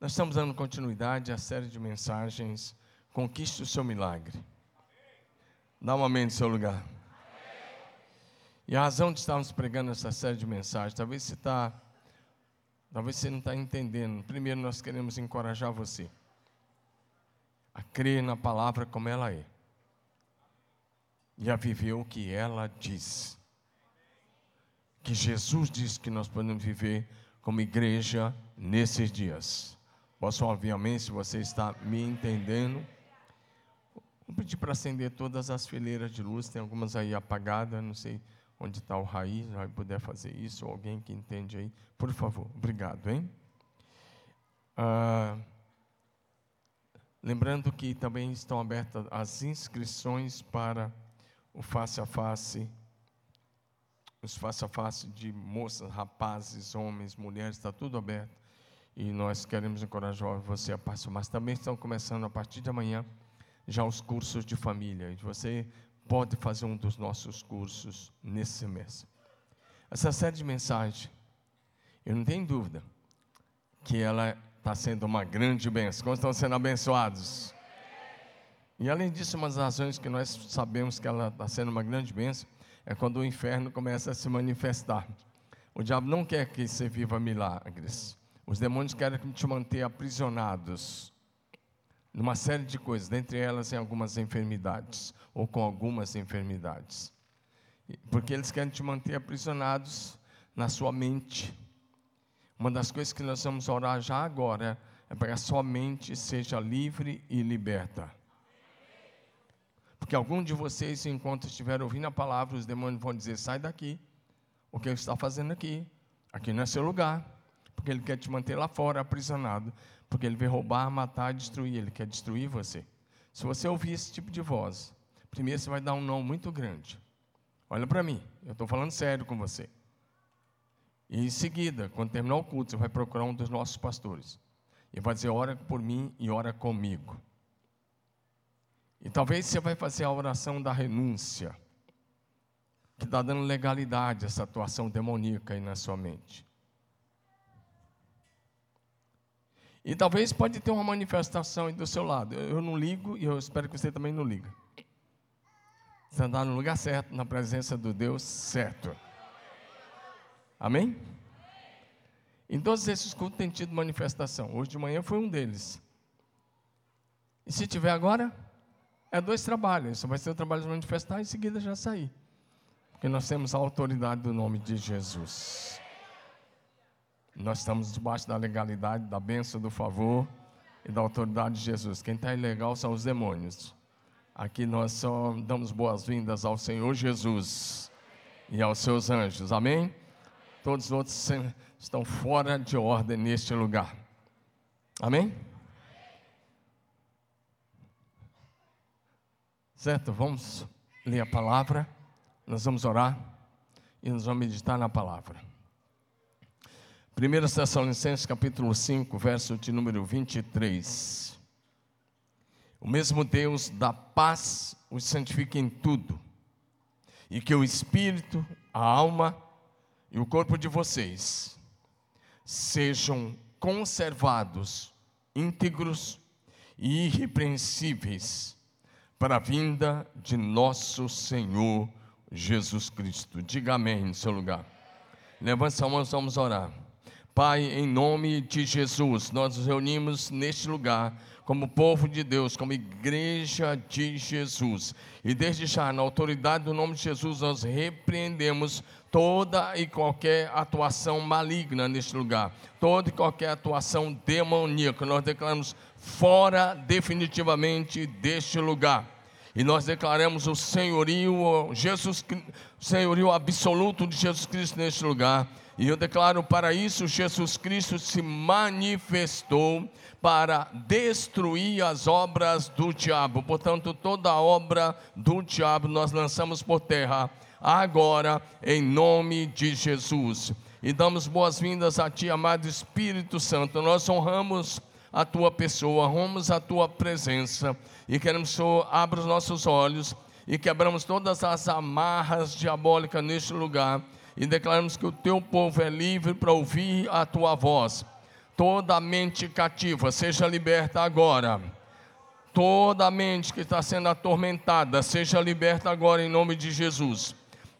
Nós estamos dando continuidade à série de mensagens Conquiste o seu milagre. Dá um amém no seu lugar. E a razão de estarmos pregando essa série de mensagens, talvez você está, talvez você não está entendendo. Primeiro, nós queremos encorajar você a crer na palavra como ela é e a viver o que ela diz. Que Jesus diz que nós podemos viver como igreja nesses dias. Posso ouvir amém se você está me entendendo? Vou pedir para acender todas as fileiras de luz, tem algumas aí apagadas, não sei onde está o raiz, vai puder fazer isso, ou alguém que entende aí, por favor, obrigado, hein? Ah, lembrando que também estão abertas as inscrições para o face a face, os face a face de moças, rapazes, homens, mulheres, está tudo aberto e nós queremos encorajar você a participar. Mas também estão começando a partir de amanhã já os cursos de família. Você pode fazer um dos nossos cursos nesse semestre. Essa série de mensagens, eu não tenho dúvida que ela está sendo uma grande bênção. Como estão sendo abençoados? E além disso, uma das razões que nós sabemos que ela está sendo uma grande bênção é quando o inferno começa a se manifestar. O diabo não quer que você viva milagres. Os demônios querem te manter aprisionados numa série de coisas, dentre elas em algumas enfermidades, ou com algumas enfermidades. Porque eles querem te manter aprisionados na sua mente. Uma das coisas que nós vamos orar já agora é para que a sua mente seja livre e liberta. Porque algum de vocês, enquanto estiver ouvindo a palavra, os demônios vão dizer: sai daqui. O que você está fazendo aqui? Aqui não é seu lugar porque ele quer te manter lá fora aprisionado, porque ele veio roubar, matar, destruir, ele quer destruir você. Se você ouvir esse tipo de voz, primeiro você vai dar um não muito grande. Olha para mim, eu estou falando sério com você. E em seguida, quando terminar o culto, você vai procurar um dos nossos pastores. E vai dizer, ora por mim e ora comigo. E talvez você vai fazer a oração da renúncia, que está dando legalidade a essa atuação demoníaca aí na sua mente. E talvez pode ter uma manifestação aí do seu lado. Eu não ligo e eu espero que você também não liga. Você está no lugar certo, na presença do Deus certo. Amém? Em todos esses cultos tem tido manifestação. Hoje de manhã foi um deles. E se tiver agora, é dois trabalhos. Só vai ser o trabalho de manifestar e em seguida já sair. Porque nós temos a autoridade do nome de Jesus. Nós estamos debaixo da legalidade, da bênção, do favor e da autoridade de Jesus. Quem está ilegal são os demônios. Aqui nós só damos boas-vindas ao Senhor Jesus e aos seus anjos. Amém? Todos os outros estão fora de ordem neste lugar. Amém? Certo? Vamos ler a palavra. Nós vamos orar e nós vamos meditar na palavra. 1 Tessalonicenses capítulo 5, verso de número 23. O mesmo Deus da paz os santifique em tudo, e que o espírito, a alma e o corpo de vocês sejam conservados íntegros e irrepreensíveis para a vinda de nosso Senhor Jesus Cristo. Diga amém no seu lugar. Levante a mão, vamos orar. Pai, em nome de Jesus, nós nos reunimos neste lugar como povo de Deus, como igreja de Jesus. E desde já, na autoridade do nome de Jesus, nós repreendemos toda e qualquer atuação maligna neste lugar, toda e qualquer atuação demoníaca. Nós declaramos fora definitivamente deste lugar. E nós declaramos o senhorio, Jesus, senhorio absoluto de Jesus Cristo neste lugar e eu declaro para isso: Jesus Cristo se manifestou para destruir as obras do diabo. Portanto, toda obra do diabo nós lançamos por terra agora, em nome de Jesus. E damos boas-vindas a Ti, amado Espírito Santo. Nós honramos a Tua pessoa, honramos a Tua presença e queremos que o abra os nossos olhos e quebramos todas as amarras diabólicas neste lugar e declaramos que o teu povo é livre para ouvir a tua voz. Toda mente cativa seja liberta agora. Toda mente que está sendo atormentada seja liberta agora em nome de Jesus.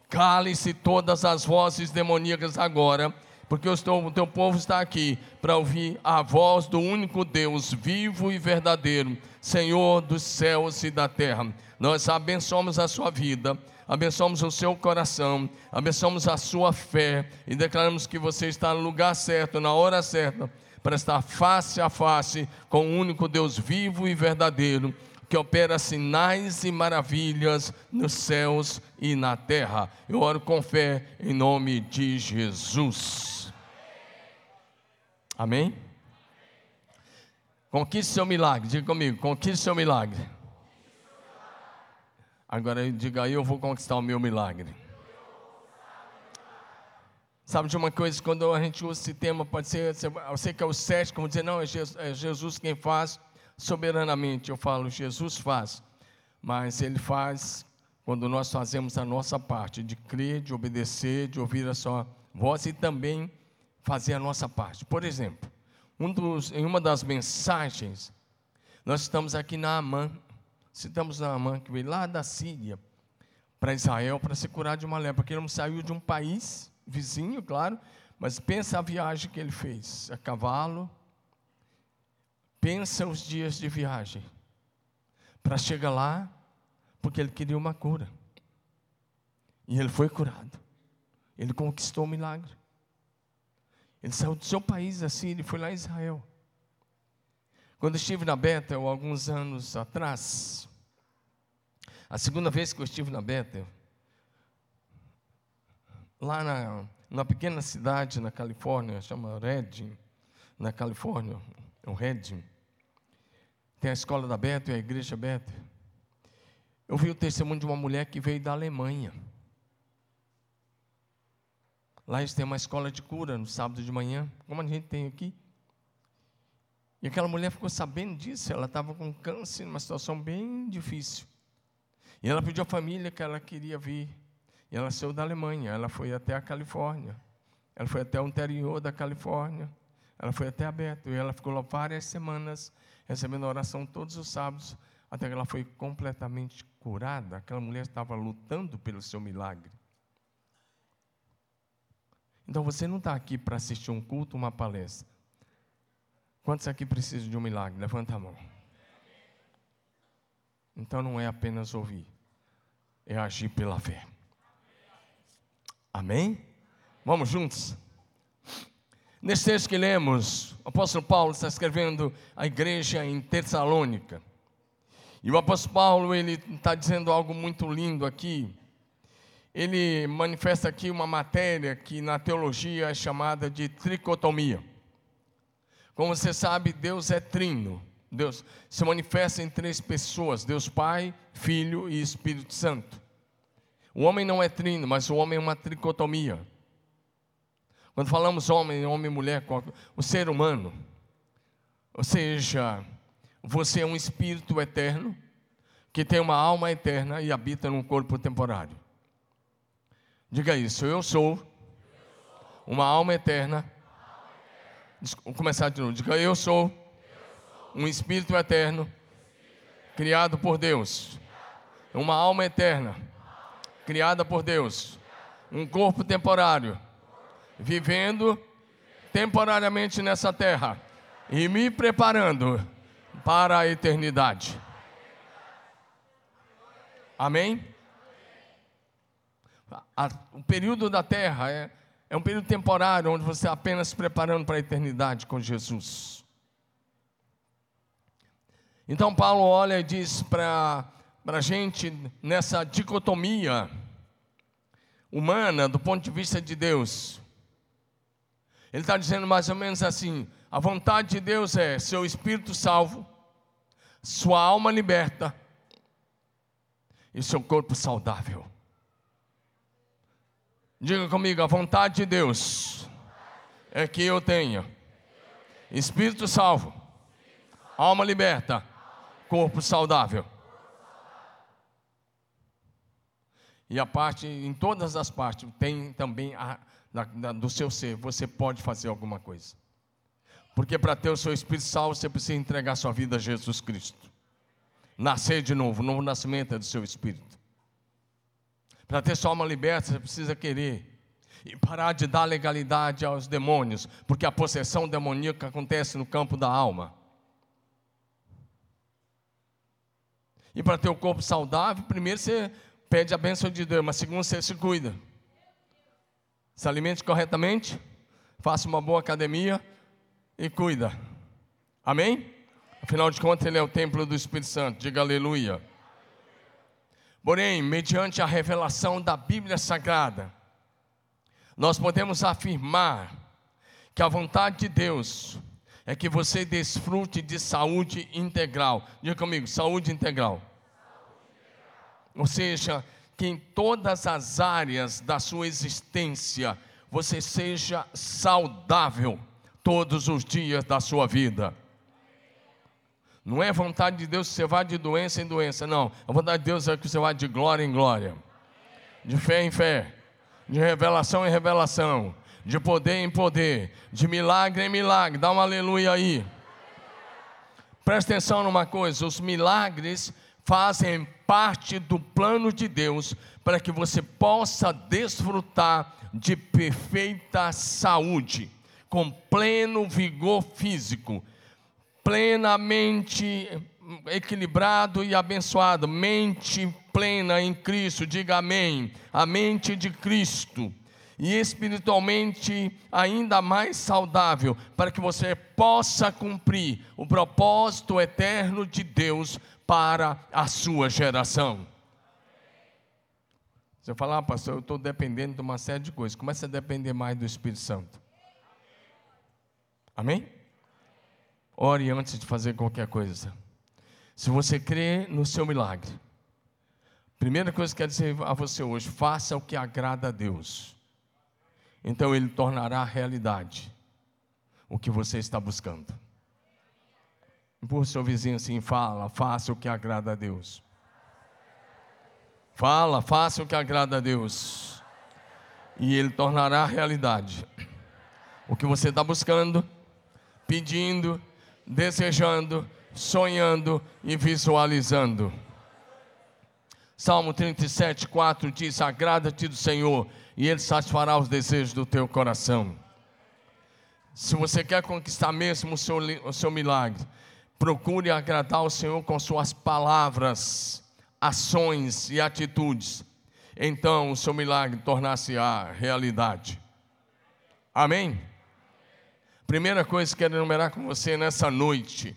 Cale-se todas as vozes demoníacas agora, porque o teu povo está aqui para ouvir a voz do único Deus vivo e verdadeiro, Senhor dos céus e da terra. Nós abençoamos a sua vida abençoamos o seu coração, abençoamos a sua fé e declaramos que você está no lugar certo, na hora certa, para estar face a face com o único Deus vivo e verdadeiro, que opera sinais e maravilhas nos céus e na terra. Eu oro com fé em nome de Jesus. Amém? Conquiste seu milagre, diga comigo, conquiste seu milagre. Agora diga aí, eu vou conquistar o meu milagre. Sabe de uma coisa, quando a gente usa esse tema, pode ser, eu sei que é o cético, como dizer, não, é é Jesus quem faz soberanamente. Eu falo, Jesus faz, mas Ele faz quando nós fazemos a nossa parte, de crer, de obedecer, de ouvir a sua voz e também fazer a nossa parte. Por exemplo, um dos, em uma das mensagens, nós estamos aqui na Amã, Citamos Naamã, que veio lá da Síria para Israel para se curar de uma lepra, porque ele não saiu de um país vizinho, claro, mas pensa a viagem que ele fez, a cavalo, pensa os dias de viagem, para chegar lá, porque ele queria uma cura. E ele foi curado. Ele conquistou o milagre. Ele saiu do seu país, assim, ele foi lá em Israel. Quando estive na Bethel, alguns anos atrás, a segunda vez que eu estive na Bethel, lá na, na pequena cidade na Califórnia, chama Redding, na Califórnia, o Redding, tem a escola da Bethel e a igreja Bethel. Eu vi o testemunho de uma mulher que veio da Alemanha. Lá eles têm uma escola de cura no sábado de manhã, como a gente tem aqui. E aquela mulher ficou sabendo disso, ela estava com câncer, numa situação bem difícil. E ela pediu à família que ela queria vir. E ela saiu da Alemanha, ela foi até a Califórnia. Ela foi até o interior da Califórnia. Ela foi até aberto. E ela ficou lá várias semanas, recebendo oração todos os sábados, até que ela foi completamente curada. Aquela mulher estava lutando pelo seu milagre. Então você não está aqui para assistir um culto, uma palestra. Quantos aqui precisam de um milagre? Levanta a mão. Então não é apenas ouvir, é agir pela fé. Amém? Vamos juntos? Nesse texto que lemos, o apóstolo Paulo está escrevendo a igreja em Tessalônica. E o apóstolo Paulo, ele está dizendo algo muito lindo aqui. Ele manifesta aqui uma matéria que na teologia é chamada de tricotomia. Como você sabe, Deus é trino. Deus se manifesta em três pessoas: Deus Pai, Filho e Espírito Santo. O homem não é trino, mas o homem é uma tricotomia. Quando falamos homem, homem e mulher, o ser humano, ou seja, você é um espírito eterno que tem uma alma eterna e habita num corpo temporário. Diga isso, eu sou uma alma eterna Vou começar de novo. Diga, eu sou um espírito eterno, criado por Deus. Uma alma eterna, criada por Deus. Um corpo temporário, vivendo temporariamente nessa terra e me preparando para a eternidade. Amém? O período da terra é é um período temporário onde você está apenas se preparando para a eternidade com Jesus. Então Paulo olha e diz para a gente nessa dicotomia humana do ponto de vista de Deus. Ele está dizendo mais ou menos assim: a vontade de Deus é seu espírito salvo, sua alma liberta e seu corpo saudável. Diga comigo, a vontade de Deus é que eu tenha espírito salvo, alma liberta, corpo saudável. E a parte, em todas as partes, tem também a, da, da, do seu ser, você pode fazer alguma coisa. Porque para ter o seu espírito salvo, você precisa entregar sua vida a Jesus Cristo. Nascer de novo, novo nascimento é do seu espírito. Para ter sua alma liberta, você precisa querer. E parar de dar legalidade aos demônios, porque a possessão demoníaca acontece no campo da alma. E para ter o corpo saudável, primeiro você pede a bênção de Deus, mas segundo você se cuida. Se alimente corretamente, faça uma boa academia e cuida. Amém? Afinal de contas, ele é o templo do Espírito Santo. Diga aleluia. Porém, mediante a revelação da Bíblia Sagrada, nós podemos afirmar que a vontade de Deus é que você desfrute de saúde integral. Diga comigo, saúde integral. Ou seja, que em todas as áreas da sua existência você seja saudável todos os dias da sua vida. Não é vontade de Deus que você vá de doença em doença, não. A vontade de Deus é que você vá de glória em glória, de fé em fé, de revelação em revelação, de poder em poder, de milagre em milagre. Dá um aleluia aí. Presta atenção numa coisa: os milagres fazem parte do plano de Deus para que você possa desfrutar de perfeita saúde, com pleno vigor físico, plenamente equilibrado e abençoado, mente plena em Cristo, diga amém, a mente de Cristo e espiritualmente ainda mais saudável, para que você possa cumprir o propósito eterno de Deus para a sua geração. Você fala, ah, pastor, eu estou dependendo de uma série de coisas. Comece a depender mais do Espírito Santo. Amém? Ore antes de fazer qualquer coisa. Se você crê no seu milagre, primeira coisa que eu quero dizer a você hoje: faça o que agrada a Deus então ele tornará realidade o que você está buscando. Empurra seu vizinho assim, fala, faça o que agrada a Deus. Fala, faça o que agrada a Deus. E ele tornará realidade o que você está buscando, pedindo, desejando, sonhando e visualizando. Salmo 37, 4 diz: Agrada-te do Senhor e Ele satisfará os desejos do teu coração. Se você quer conquistar mesmo o seu, o seu milagre, procure agradar o Senhor com suas palavras, ações e atitudes. Então o seu milagre tornar-se-á realidade. Amém? Primeira coisa que quero enumerar com você nessa noite.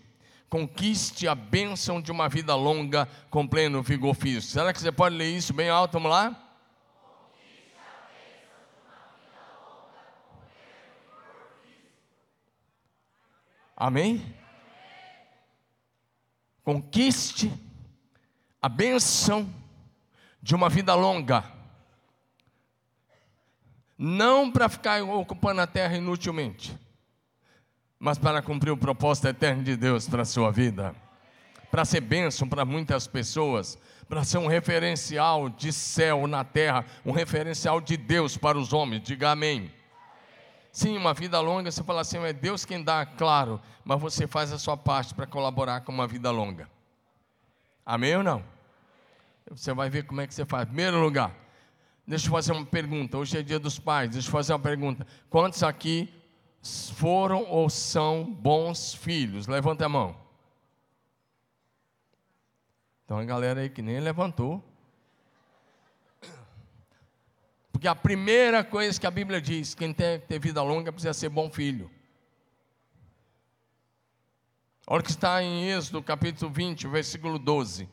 Conquiste a bênção de uma vida longa com pleno vigor físico. Será que você pode ler isso bem alto? Vamos lá? Amém? Conquiste a bênção de uma vida longa. Não para ficar ocupando a terra inutilmente, mas para cumprir o propósito eterno de Deus para a sua vida. Para ser bênção para muitas pessoas, para ser um referencial de céu na terra, um referencial de Deus para os homens. Diga amém. Sim, uma vida longa, você fala assim, é Deus quem dá, claro, mas você faz a sua parte para colaborar com uma vida longa. Amém ou não? Você vai ver como é que você faz. Primeiro lugar, deixa eu fazer uma pergunta. Hoje é dia dos pais, deixa eu fazer uma pergunta. Quantos aqui foram ou são bons filhos? Levanta a mão. Então a galera aí que nem levantou. Porque a primeira coisa que a Bíblia diz, quem tem ter vida longa precisa ser bom filho. Olha o que está em Êxodo capítulo 20, versículo 12.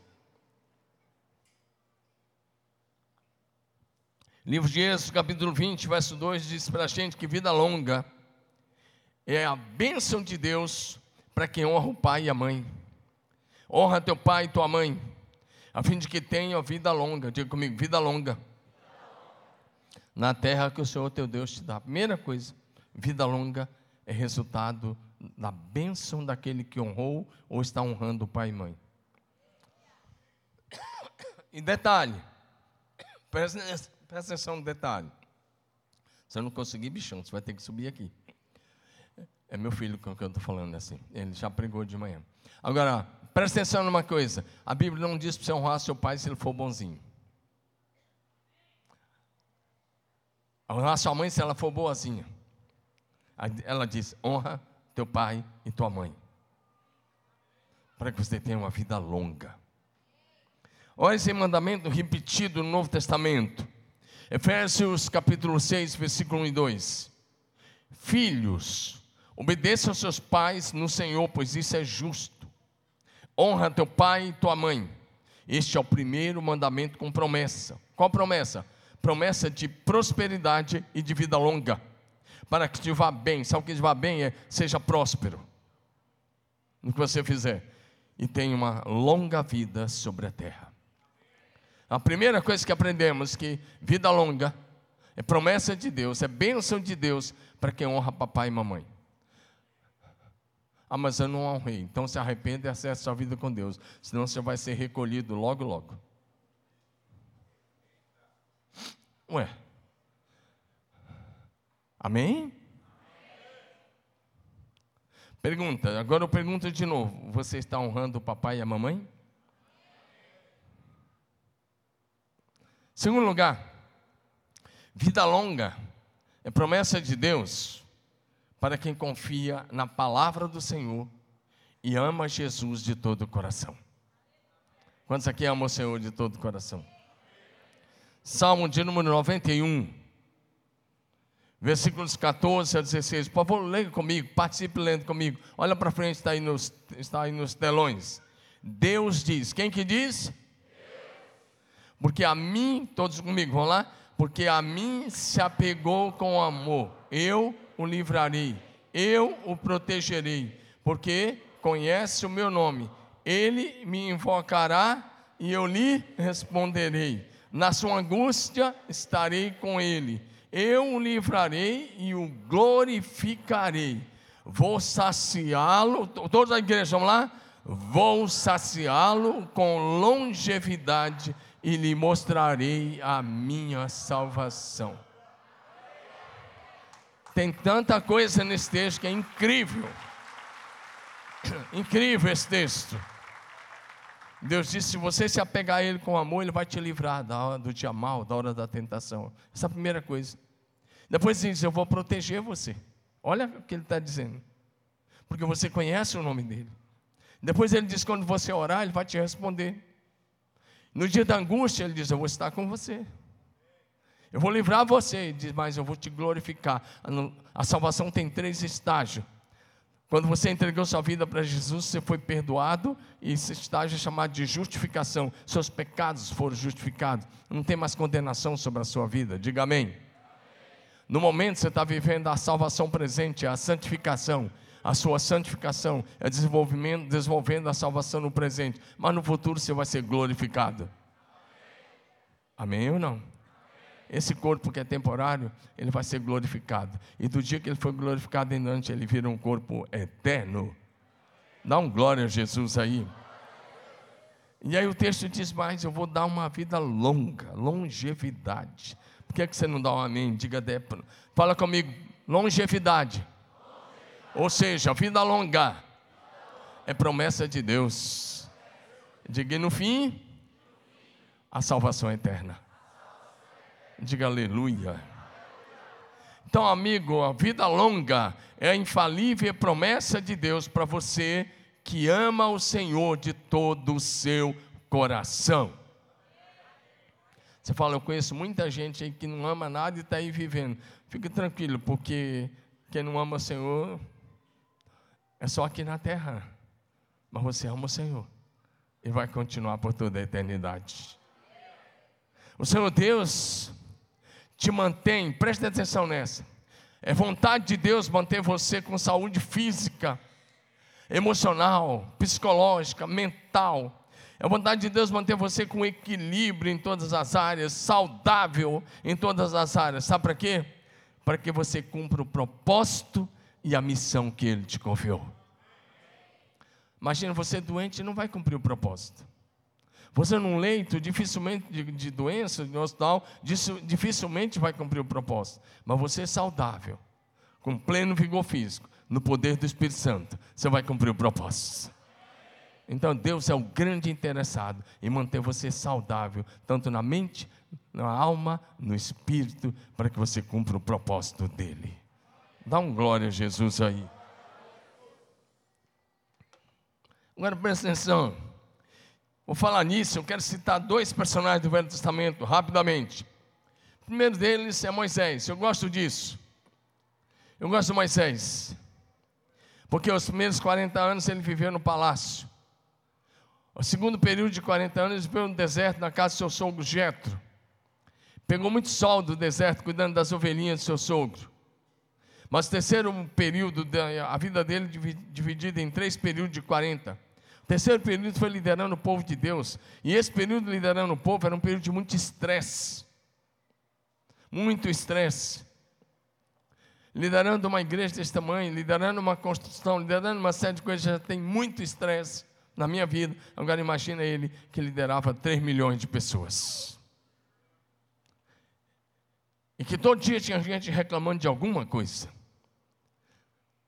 Livro de Êxodo, capítulo 20, verso 2, diz para a gente que vida longa é a bênção de Deus para quem honra o pai e a mãe. Honra teu pai e tua mãe, a fim de que tenha vida longa. Diga comigo, vida longa na terra que o Senhor teu Deus te dá. Primeira coisa, vida longa é resultado da bênção daquele que honrou ou está honrando o pai e mãe. E detalhe, presta, presta atenção no detalhe. Se eu não conseguir, bichão, você vai ter que subir aqui. É meu filho quem eu estou falando assim. Ele já pregou de manhã. Agora, presta atenção numa coisa: a Bíblia não diz para você honrar seu pai se ele for bonzinho. Honrar sua mãe se ela for boazinha. Ela diz: honra teu pai e tua mãe. Para que você tenha uma vida longa. Olha esse mandamento repetido no Novo Testamento. Efésios capítulo 6, versículo 1 e 2. Filhos, obedeça aos seus pais no Senhor, pois isso é justo. Honra teu pai e tua mãe. Este é o primeiro mandamento com promessa. Qual promessa? Promessa de prosperidade e de vida longa. Para que te vá bem. Sabe o que te vá bem? É seja próspero no que você fizer. E tenha uma longa vida sobre a terra. A primeira coisa que aprendemos que vida longa é promessa de Deus, é bênção de Deus para quem honra papai e mamãe. Ah, mas eu não honrei. Então se arrependa e acesse sua vida com Deus. Senão você vai ser recolhido logo, logo. Ué. Amém? Pergunta, agora eu pergunto de novo: você está honrando o papai e a mamãe? Segundo lugar, vida longa é promessa de Deus para quem confia na palavra do Senhor e ama Jesus de todo o coração. Quantos aqui amam o Senhor de todo o coração? Salmo de número 91, versículos 14 a 16. Por favor, leia comigo, participe lendo comigo. Olha para frente, está aí, nos, está aí nos telões. Deus diz: quem que diz? Porque a mim, todos comigo, vamos lá? Porque a mim se apegou com amor, eu o livrarei, eu o protegerei, porque conhece o meu nome, ele me invocará e eu lhe responderei. Na sua angústia estarei com ele, eu o livrarei e o glorificarei. Vou saciá-lo, todos a igreja, vamos lá? Vou saciá-lo com longevidade e lhe mostrarei a minha salvação. Tem tanta coisa nesse texto que é incrível. Incrível esse texto. Deus disse: se você se apegar a Ele com amor, Ele vai te livrar da hora do dia mal, da hora da tentação. Essa é a primeira coisa. Depois Ele diz: Eu vou proteger você. Olha o que Ele está dizendo. Porque você conhece o nome dEle. Depois Ele diz: quando você orar, Ele vai te responder. No dia da angústia, ele diz: Eu vou estar com você. Eu vou livrar você. Diz: Mas eu vou te glorificar. A salvação tem três estágios. Quando você entregou sua vida para Jesus, você foi perdoado, e esse estágio é chamado de justificação. Seus pecados foram justificados. Não tem mais condenação sobre a sua vida. Diga amém. No momento você está vivendo a salvação presente, a santificação a sua santificação, é desenvolvimento, desenvolvendo a salvação no presente, mas no futuro você vai ser glorificado. Amém ou não? Esse corpo que é temporário, ele vai ser glorificado. E do dia que ele foi glorificado em diante, ele vira um corpo eterno. Dá um glória a Jesus aí. E aí o texto diz mais: eu vou dar uma vida longa, longevidade. Por que, é que você não dá um amém? Diga, Débora. Fala comigo, longevidade. Ou seja, vida longa é promessa de Deus. Diga no fim, a salvação é eterna. Diga aleluia. Então, amigo, a vida longa é a infalível promessa de Deus para você que ama o Senhor de todo o seu coração. Você fala, eu conheço muita gente aí que não ama nada e está aí vivendo. Fique tranquilo, porque quem não ama o Senhor é só aqui na terra. Mas você ama o Senhor. E vai continuar por toda a eternidade. O Senhor Deus te mantém, preste atenção nessa. É vontade de Deus manter você com saúde física, emocional, psicológica, mental. É vontade de Deus manter você com equilíbrio em todas as áreas, saudável em todas as áreas. Sabe para quê? Para que você cumpra o propósito e a missão que Ele te confiou. Imagina você doente não vai cumprir o propósito. Você num leito, dificilmente de, de doença, de hospital, dificilmente vai cumprir o propósito. Mas você é saudável, com pleno vigor físico, no poder do Espírito Santo, você vai cumprir o propósito. Então Deus é o grande interessado em manter você saudável, tanto na mente, na alma, no espírito, para que você cumpra o propósito dele. Dá um glória a Jesus aí. Agora presta atenção. Vou falar nisso, eu quero citar dois personagens do Velho Testamento, rapidamente. O primeiro deles é Moisés. Eu gosto disso. Eu gosto de Moisés. Porque os primeiros 40 anos ele viveu no palácio. O segundo período de 40 anos ele viveu no deserto, na casa do seu sogro Jetro. Pegou muito sol do deserto, cuidando das ovelhinhas do seu sogro. Mas o terceiro período, a vida dele dividida em três períodos de 40. Terceiro período foi liderando o povo de Deus. E esse período liderando o povo era um período de muito estresse. Muito estresse. Liderando uma igreja desse tamanho, liderando uma construção, liderando uma série de coisas, já tem muito estresse na minha vida. Agora imagina ele que liderava 3 milhões de pessoas. E que todo dia tinha gente reclamando de alguma coisa.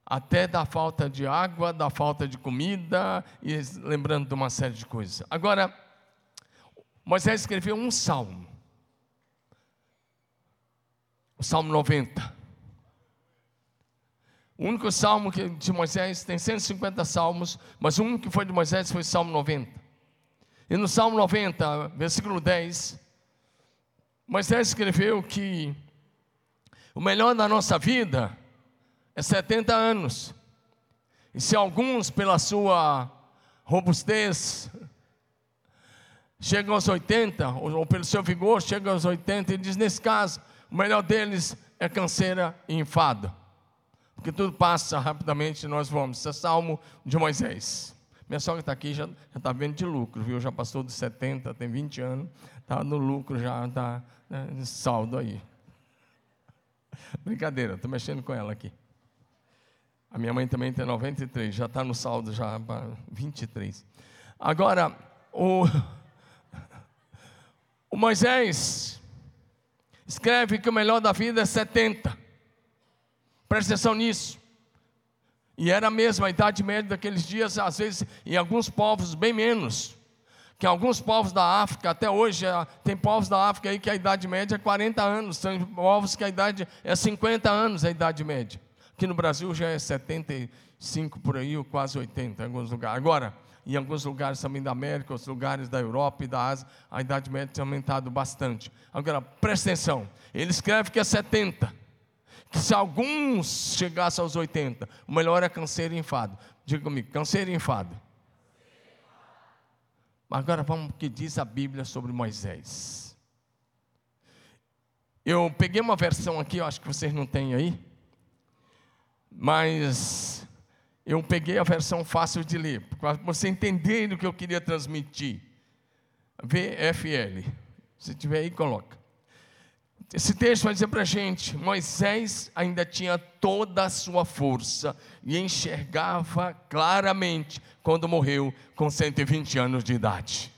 Até da falta de água, da falta de comida, e lembrando de uma série de coisas. Agora, Moisés escreveu um salmo. O Salmo 90. O único salmo que, de Moisés tem 150 salmos, mas o único que foi de Moisés foi o Salmo 90. E no Salmo 90, versículo 10, Moisés escreveu que o melhor da nossa vida é 70 anos. E se alguns, pela sua robustez, chegam aos 80, ou, pelo seu vigor, chegam aos 80, ele diz: nesse caso, o melhor deles é canseira e enfado porque tudo passa rapidamente e nós vamos. Isso é Salmo de Moisés. Minha sogra está aqui, já está vendo de lucro, viu? Já passou dos 70, tem 20 anos, está no lucro, já está né, saldo aí. Brincadeira, estou mexendo com ela aqui. A minha mãe também tem 93, já está no saldo já para 23. Agora, o, o Moisés escreve que o melhor da vida é 70. Presta atenção nisso. E era mesmo a idade média daqueles dias, às vezes em alguns povos bem menos. Que alguns povos da África, até hoje, é, tem povos da África aí que a idade média é 40 anos, tem povos que a idade é 50 anos a idade média. Aqui no Brasil já é 75 por aí, ou quase 80 em alguns lugares. Agora, em alguns lugares também da América, outros lugares da Europa e da Ásia, a idade média tem aumentado bastante. Agora, presta atenção, ele escreve que é 70 que se alguns chegassem aos 80, o melhor é câncer e enfado. Diga comigo, câncer e enfado. Agora vamos o que diz a Bíblia sobre Moisés. Eu peguei uma versão aqui, eu acho que vocês não têm aí, mas eu peguei a versão fácil de ler, para você entender o que eu queria transmitir. VFL. Se tiver aí, coloca. Esse texto vai dizer para a gente: Moisés ainda tinha toda a sua força e enxergava claramente quando morreu com 120 anos de idade.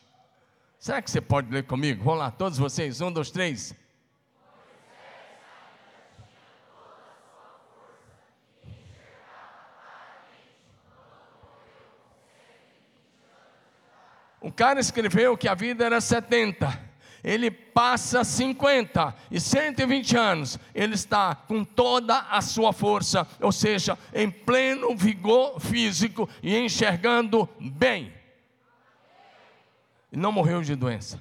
Será que você pode ler comigo? Vamos lá, todos vocês, um, dois, três. O cara escreveu que a vida era 70 ele passa 50 e 120 anos, ele está com toda a sua força, ou seja, em pleno vigor físico e enxergando bem. Não morreu de doença.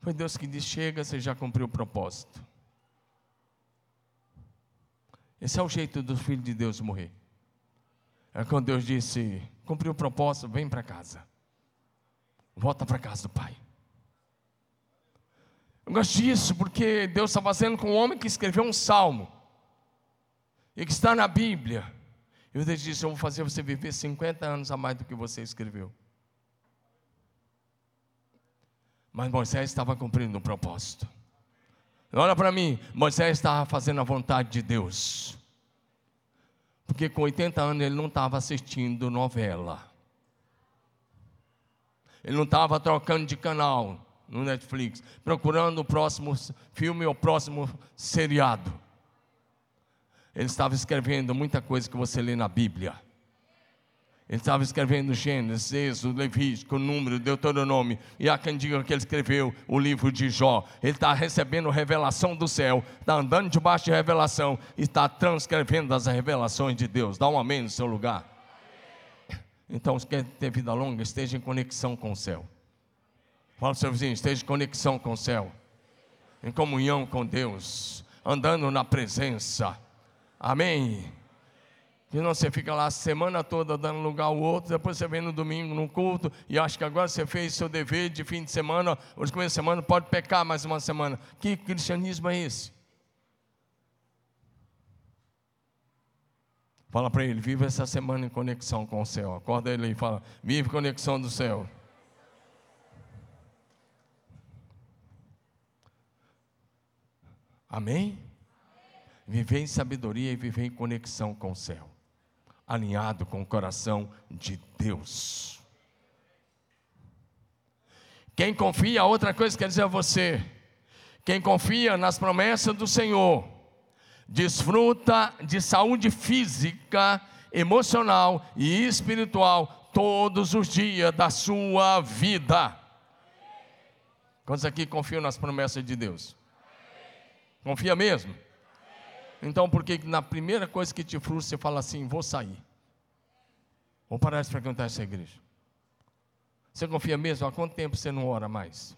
Foi Deus que disse: chega, você já cumpriu o propósito. Esse é o jeito do filho de Deus morrer. É quando Deus disse: cumpriu o propósito, vem para casa. Volta para casa do Pai. Eu gosto disso porque Deus está fazendo com um homem que escreveu um salmo e que está na Bíblia. E Deus disse: Eu vou fazer você viver 50 anos a mais do que você escreveu. Mas Moisés estava cumprindo um propósito. Olha para mim, Moisés estava fazendo a vontade de Deus. Porque com 80 anos ele não estava assistindo novela. Ele não estava trocando de canal no Netflix, procurando o próximo filme ou o próximo seriado. Ele estava escrevendo muita coisa que você lê na Bíblia. Ele estava escrevendo Gênesis, Êxodo, Levítico, Número, Deuteronômio. E há quem diga que ele escreveu o livro de Jó. Ele está recebendo revelação do céu, está andando debaixo de revelação e está transcrevendo as revelações de Deus. Dá um amém no seu lugar. Então, se quer ter vida longa, esteja em conexão com o céu. Fala para o seu vizinho, esteja em conexão com o céu. Em comunhão com Deus. Andando na presença. Amém. E não você fica lá a semana toda dando lugar ao outro, depois você vem no domingo no culto e acha que agora você fez seu dever de fim de semana, hoje começo de semana pode pecar mais uma semana. Que cristianismo é esse? Fala para ele, viva essa semana em conexão com o céu. Acorda ele e fala, vive conexão do céu. Amém? Viver em sabedoria e viver em conexão com o céu alinhado com o coração de Deus. Quem confia, outra coisa que quer dizer a você, quem confia nas promessas do Senhor, desfruta de saúde física, emocional e espiritual todos os dias da sua vida. Quantos aqui confiam nas promessas de Deus? Confia mesmo? Então, por que na primeira coisa que te frustra, você fala assim: vou sair? Vou parar de frequentar essa igreja. Você confia mesmo? Há quanto tempo você não ora mais?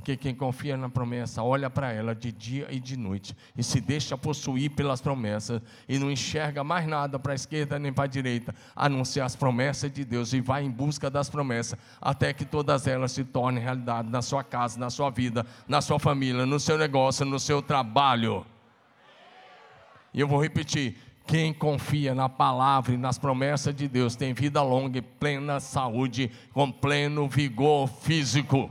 Porque quem confia na promessa, olha para ela de dia e de noite e se deixa possuir pelas promessas e não enxerga mais nada para a esquerda nem para a direita, a não ser as promessas de Deus e vai em busca das promessas até que todas elas se tornem realidade na sua casa, na sua vida, na sua família, no seu negócio, no seu trabalho. E eu vou repetir: quem confia na palavra e nas promessas de Deus tem vida longa e plena saúde, com pleno vigor físico.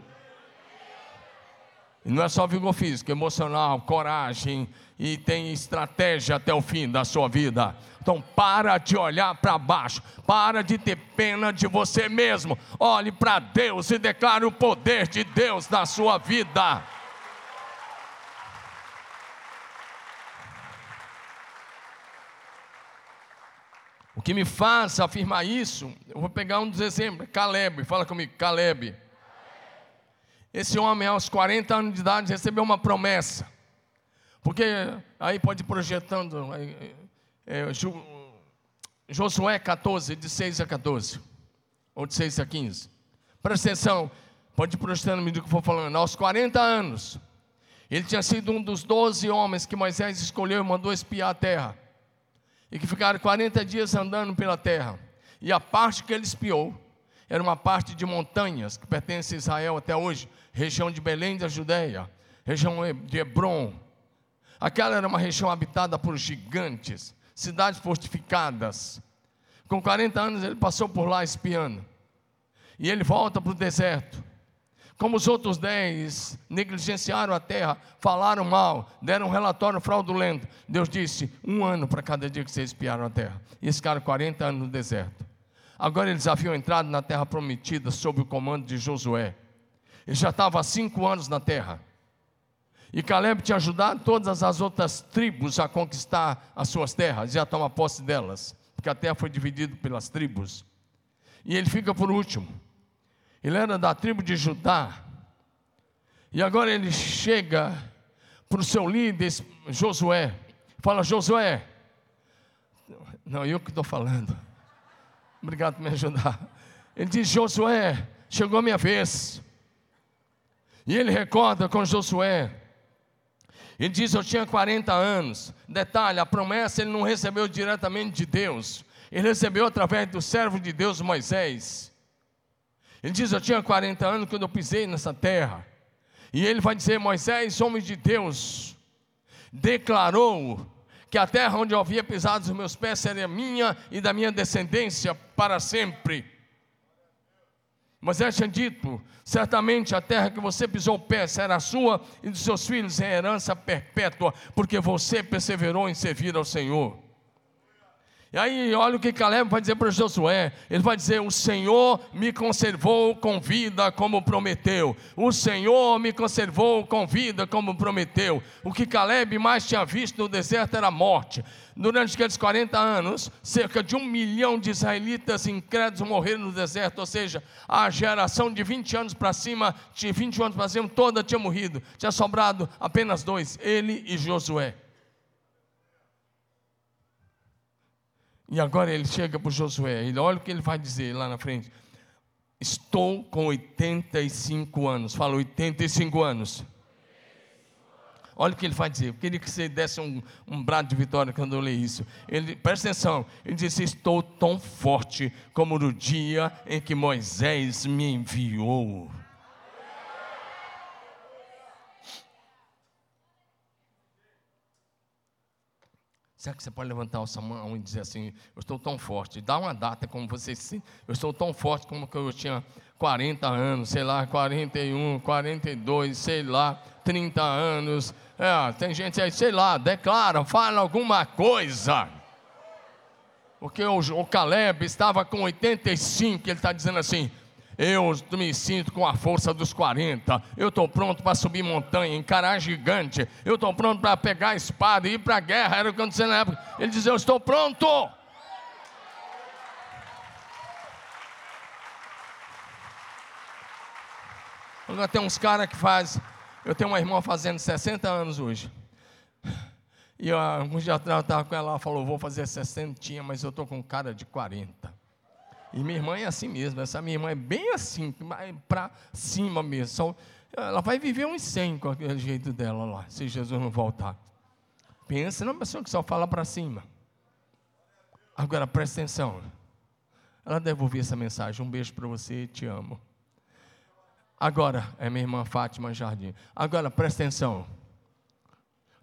Não é só vigor físico, emocional, coragem e tem estratégia até o fim da sua vida. Então para de olhar para baixo, para de ter pena de você mesmo. Olhe para Deus e declare o poder de Deus na sua vida. O que me faz afirmar isso, eu vou pegar um dos exemplos, Caleb, fala comigo, Caleb. Esse homem, aos 40 anos de idade, recebeu uma promessa. Porque aí pode ir projetando. É, é, Josué 14, de 6 a 14. Ou de 6 a 15. Presta atenção. Pode ir projetando me do que for falando. Aos 40 anos, ele tinha sido um dos 12 homens que Moisés escolheu e mandou espiar a terra. E que ficaram 40 dias andando pela terra. E a parte que ele espiou era uma parte de montanhas que pertence a Israel até hoje, região de Belém da Judéia, região de Hebron. Aquela era uma região habitada por gigantes, cidades fortificadas. Com 40 anos ele passou por lá espiando. E ele volta para o deserto. Como os outros dez negligenciaram a terra, falaram mal, deram um relatório fraudulento. Deus disse: um ano para cada dia que vocês espiaram a terra. E esse cara, 40 anos no deserto. Agora eles haviam entrado na terra prometida sob o comando de Josué. Ele já estava há cinco anos na terra. E Caleb tinha ajudado todas as outras tribos a conquistar as suas terras e a tomar posse delas, porque a terra foi dividida pelas tribos. E ele fica por último. Ele era da tribo de Judá. E agora ele chega para o seu líder, Josué. Fala, Josué. Não, eu que estou falando. Obrigado por me ajudar. Ele diz: Josué, chegou a minha vez. E ele recorda com Josué. Ele diz: Eu tinha 40 anos. Detalhe: a promessa ele não recebeu diretamente de Deus. Ele recebeu através do servo de Deus, Moisés. Ele diz: Eu tinha 40 anos quando eu pisei nessa terra. E ele vai dizer: Moisés, homem de Deus, declarou que a terra onde havia pisado os meus pés seria minha e da minha descendência para sempre. Moisés tinha dito: certamente a terra que você pisou o pé será sua e dos seus filhos em herança perpétua, porque você perseverou em servir ao Senhor. E aí, olha o que Caleb vai dizer para Josué: ele vai dizer, O Senhor me conservou com vida como prometeu, o Senhor me conservou com vida como prometeu. O que Caleb mais tinha visto no deserto era a morte. Durante aqueles 40 anos, cerca de um milhão de israelitas incrédulos morreram no deserto, ou seja, a geração de 20 anos para cima, de 21 anos para cima, toda tinha morrido, tinha sobrado apenas dois, ele e Josué. E agora ele chega para Josué, olha o que ele vai dizer lá na frente. Estou com 85 anos. Fala 85 anos. Olha o que ele vai dizer. Eu queria que você desse um, um brado de vitória quando eu leio isso. Ele, presta atenção. Ele disse: Estou tão forte como no dia em que Moisés me enviou. Será que você pode levantar sua mão e dizer assim: Eu estou tão forte? Dá uma data como você se. Eu estou tão forte como que eu tinha 40 anos, sei lá, 41, 42, sei lá, 30 anos. É, tem gente aí, sei lá, declara, fala alguma coisa. Porque o, o Caleb estava com 85, ele está dizendo assim: eu me sinto com a força dos 40. Eu estou pronto para subir montanha, encarar gigante. Eu estou pronto para pegar a espada e ir para a guerra. Era o que aconteceu na época. Ele dizia: Eu estou pronto. Agora tem uns caras que faz. Eu tenho uma irmã fazendo 60 anos hoje. E alguns dias atrás eu estava com ela, ela falou: Vou fazer 60, mas eu estou com cara de 40. E minha irmã é assim mesmo, essa minha irmã é bem assim, para cima mesmo. Só, ela vai viver uns 100 com aquele jeito dela lá, se Jesus não voltar. Pensa numa pessoa que só fala para cima. Agora presta atenção. Ela deve ouvir essa mensagem. Um beijo para você, te amo. Agora, é minha irmã Fátima Jardim. Agora presta atenção.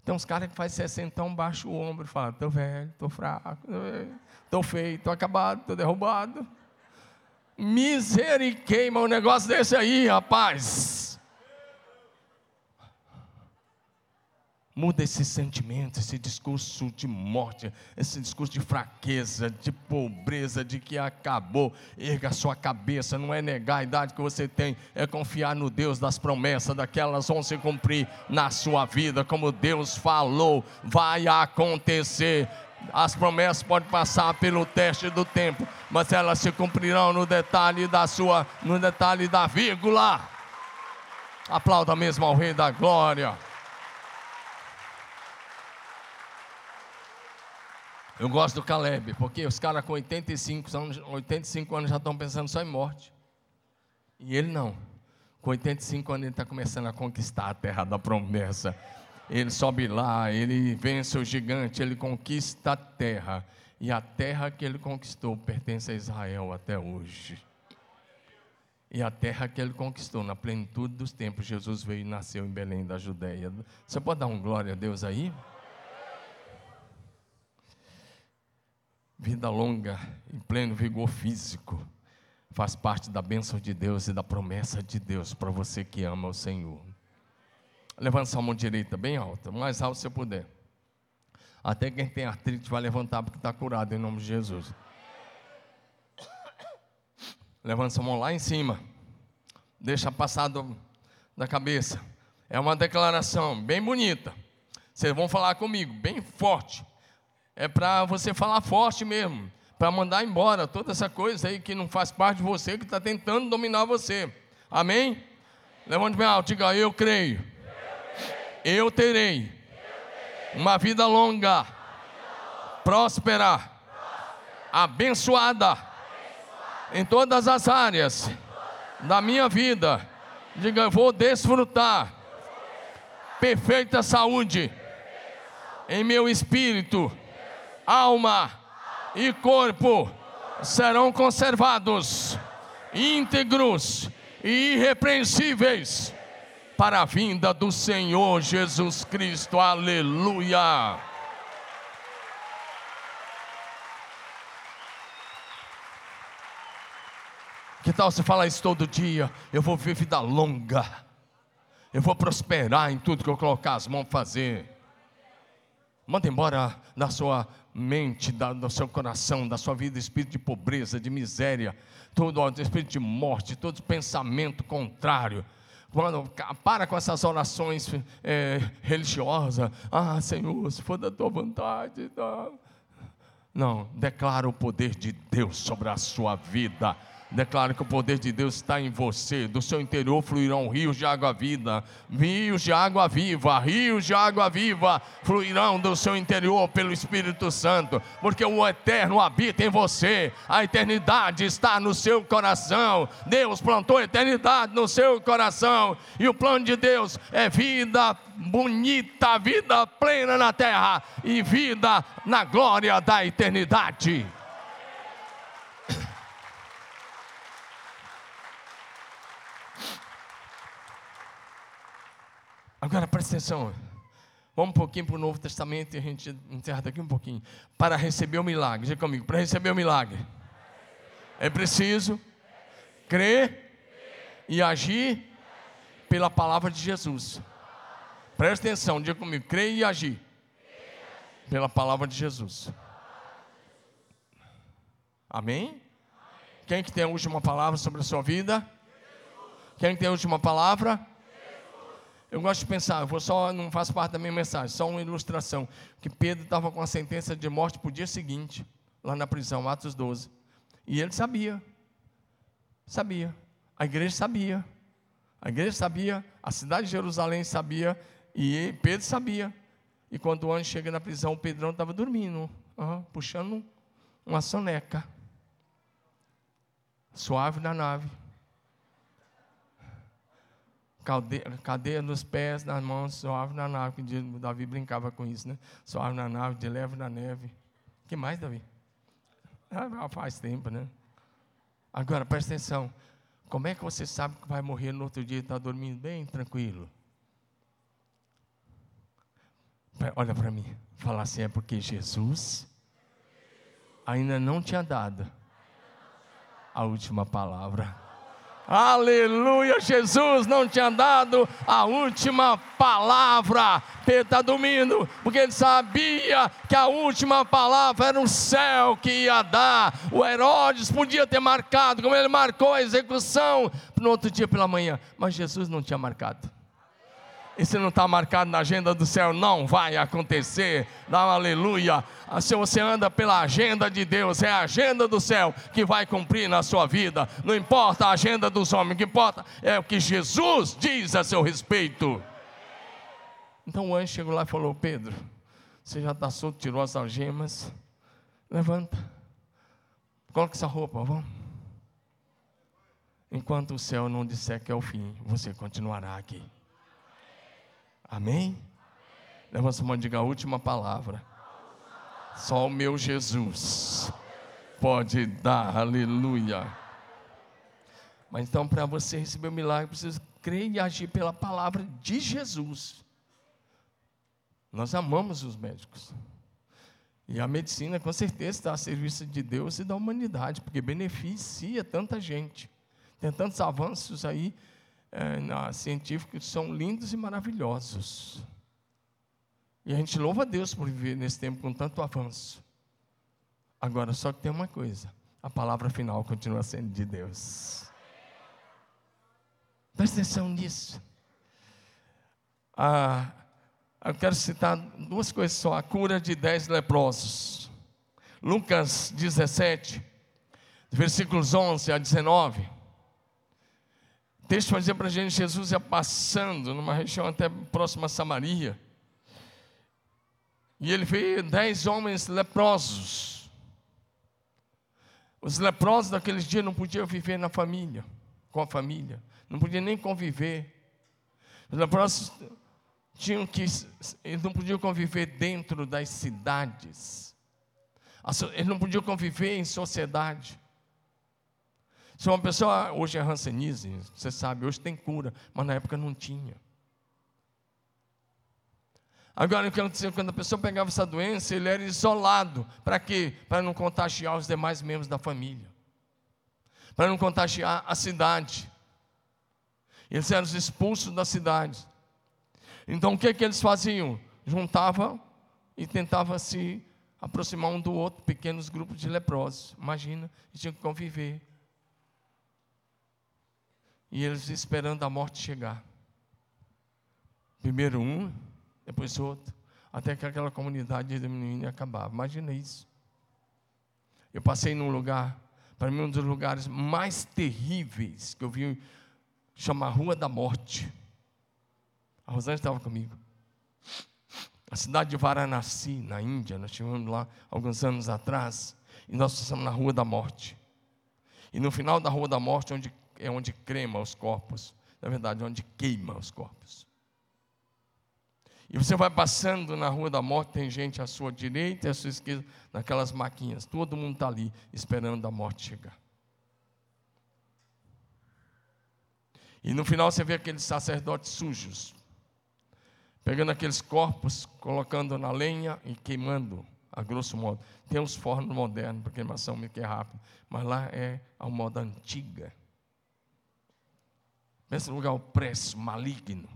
Tem uns caras que fazem 60, então baixa o ombro e fala: estou velho, estou fraco, estou feio, estou acabado, estou derrubado. Misericórdia, um negócio desse aí, rapaz. Muda esse sentimento, esse discurso de morte, esse discurso de fraqueza, de pobreza, de que acabou. Erga sua cabeça, não é negar a idade que você tem, é confiar no Deus das promessas, daquelas vão se cumprir na sua vida, como Deus falou, vai acontecer. As promessas podem passar pelo teste do tempo, mas elas se cumprirão no detalhe da sua, no detalhe da vírgula. Aplauda mesmo ao Rei da Glória. Eu gosto do Caleb, porque os caras com 85 anos, 85 anos já estão pensando só em morte. E ele não. Com 85 anos ele está começando a conquistar a terra da promessa. Ele sobe lá, ele vence o gigante, ele conquista a terra. E a terra que ele conquistou pertence a Israel até hoje. E a terra que ele conquistou na plenitude dos tempos, Jesus veio e nasceu em Belém da Judéia. Você pode dar um glória a Deus aí? Vida longa, em pleno vigor físico, faz parte da bênção de Deus e da promessa de Deus para você que ama o Senhor. Levanta sua mão direita bem alta, mais alto se puder. Até quem tem artrite vai levantar porque está curado em nome de Jesus. Levanta sua mão lá em cima. Deixa passar do, da cabeça. É uma declaração bem bonita. Vocês vão falar comigo, bem forte é para você falar forte mesmo, para mandar embora toda essa coisa aí que não faz parte de você, que está tentando dominar você. Amém? Levante bem alto, diga: Eu creio, eu terei uma vida longa, próspera, abençoada em todas as áreas da minha vida. Diga: Eu vou desfrutar perfeita saúde em meu espírito alma e corpo serão conservados íntegros e irrepreensíveis para a vinda do Senhor Jesus Cristo. Aleluia. Que tal você falar isso todo dia? Eu vou viver vida longa. Eu vou prosperar em tudo que eu colocar as mãos fazer. Manda embora da sua mente, da, do seu coração, da sua vida, espírito de pobreza, de miséria, todo espírito de morte, todo pensamento contrário. Quando, para com essas orações é, religiosas. Ah, Senhor, se for da tua vontade. Não. não, declara o poder de Deus sobre a sua vida. Declaro que o poder de Deus está em você. Do seu interior fluirão rios de água viva, rios de água viva, rios de água viva fluirão do seu interior pelo Espírito Santo, porque o eterno habita em você. A eternidade está no seu coração. Deus plantou a eternidade no seu coração e o plano de Deus é vida bonita, vida plena na terra e vida na glória da eternidade. Agora presta atenção. Vamos um pouquinho para o Novo Testamento e a gente encerra daqui um pouquinho. Para receber o milagre, diga comigo, para receber o milagre, é preciso crer e agir pela palavra de Jesus. Presta atenção, diga comigo, crer e agir pela palavra de Jesus. Amém? Quem que tem a última palavra sobre a sua vida? Quem tem a última palavra? Eu gosto de pensar, eu vou só, não faço parte da minha mensagem, só uma ilustração. Que Pedro estava com a sentença de morte para o dia seguinte, lá na prisão, Atos 12. E ele sabia. Sabia. A igreja sabia. A igreja sabia, a cidade de Jerusalém sabia, e Pedro sabia. E quando o anjo chega na prisão, o Pedrão estava dormindo, puxando uma soneca. Suave na nave cadeia, nos pés, nas mãos, suave na nave. Que Davi brincava com isso, né? Suave na nave, de leve na neve. O que mais, Davi? Ah, faz tempo, né? Agora, presta atenção. Como é que você sabe que vai morrer no outro dia e está dormindo bem tranquilo? Olha para mim. Fala assim, é porque Jesus ainda não tinha dado a última palavra. Aleluia, Jesus não tinha dado a última palavra. Pedro está dormindo, porque ele sabia que a última palavra era o céu que ia dar. O Herodes podia ter marcado, como ele marcou a execução no outro dia pela manhã, mas Jesus não tinha marcado. Se não está marcado na agenda do céu, não vai acontecer. Dá um aleluia. Ah, se você anda pela agenda de Deus, é a agenda do céu que vai cumprir na sua vida. Não importa a agenda dos homens, o que importa é o que Jesus diz a seu respeito. Então o anjo chegou lá e falou: Pedro, você já está solto, tirou as algemas. Levanta, coloque essa roupa, vamos. Enquanto o céu não disser que é o fim, você continuará aqui. Amém? Levanta a mão e diga a última palavra. Só o meu Jesus pode dar, aleluia. Mas então, para você receber o milagre, precisa crer e agir pela palavra de Jesus. Nós amamos os médicos. E a medicina, com certeza, está a serviço de Deus e da humanidade, porque beneficia tanta gente. Tem tantos avanços aí é, científicos são lindos e maravilhosos. E a gente louva a Deus por viver nesse tempo com tanto avanço. Agora, só que tem uma coisa: a palavra final continua sendo de Deus. Presta atenção nisso. Ah, eu quero citar duas coisas só: a cura de dez leprosos. Lucas 17, versículos 11 a 19. O texto vai dizer para a gente: Jesus ia passando numa região até próxima a Samaria. E ele veio dez homens leprosos. Os leprosos daqueles dias não podiam viver na família, com a família, não podiam nem conviver. Os leprosos tinham que, eles não podiam conviver dentro das cidades, eles não podiam conviver em sociedade. Se uma pessoa hoje é rancenise, você sabe, hoje tem cura, mas na época não tinha. Agora, o que aconteceu? Quando a pessoa pegava essa doença, ele era isolado. Para quê? Para não contagiar os demais membros da família. Para não contagiar a cidade. Eles eram expulsos da cidade. Então, o que, que eles faziam? Juntavam e tentava se aproximar um do outro, pequenos grupos de leprosos. Imagina, tinham que conviver. E eles esperando a morte chegar. Primeiro um, depois outro, até que aquela comunidade diminuindo e acabava. Imagina isso. Eu passei num lugar, para mim, um dos lugares mais terríveis que eu vi, chama Rua da Morte. A Rosângela estava comigo. A cidade de Varanasi, na Índia, nós estivemos lá alguns anos atrás, e nós estamos na Rua da Morte. E no final da Rua da Morte onde, é onde crema os corpos, na verdade, onde queima os corpos. E você vai passando na Rua da Morte, tem gente à sua direita e à sua esquerda, naquelas maquinhas. Todo mundo está ali, esperando a morte chegar. E no final você vê aqueles sacerdotes sujos, pegando aqueles corpos, colocando na lenha e queimando, a grosso modo. Tem uns fornos modernos para queimação que é rápido, mas lá é a moda antiga. Pensa no lugar opresso, maligno.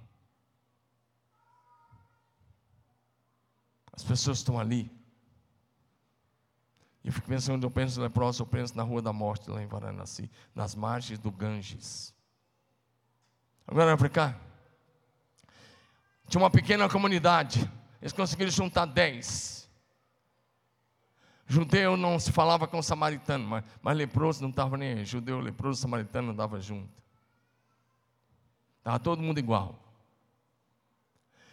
As pessoas estão ali. Eu fico pensando, eu penso leproso, eu penso na Rua da Morte, lá em Varanasi, nas margens do Ganges. Agora para cá. Tinha uma pequena comunidade. Eles conseguiram juntar dez. Judeu não se falava com samaritano, mas, mas leproso não estava nem aí. Judeu, leproso, samaritano não dava junto. Estava todo mundo igual.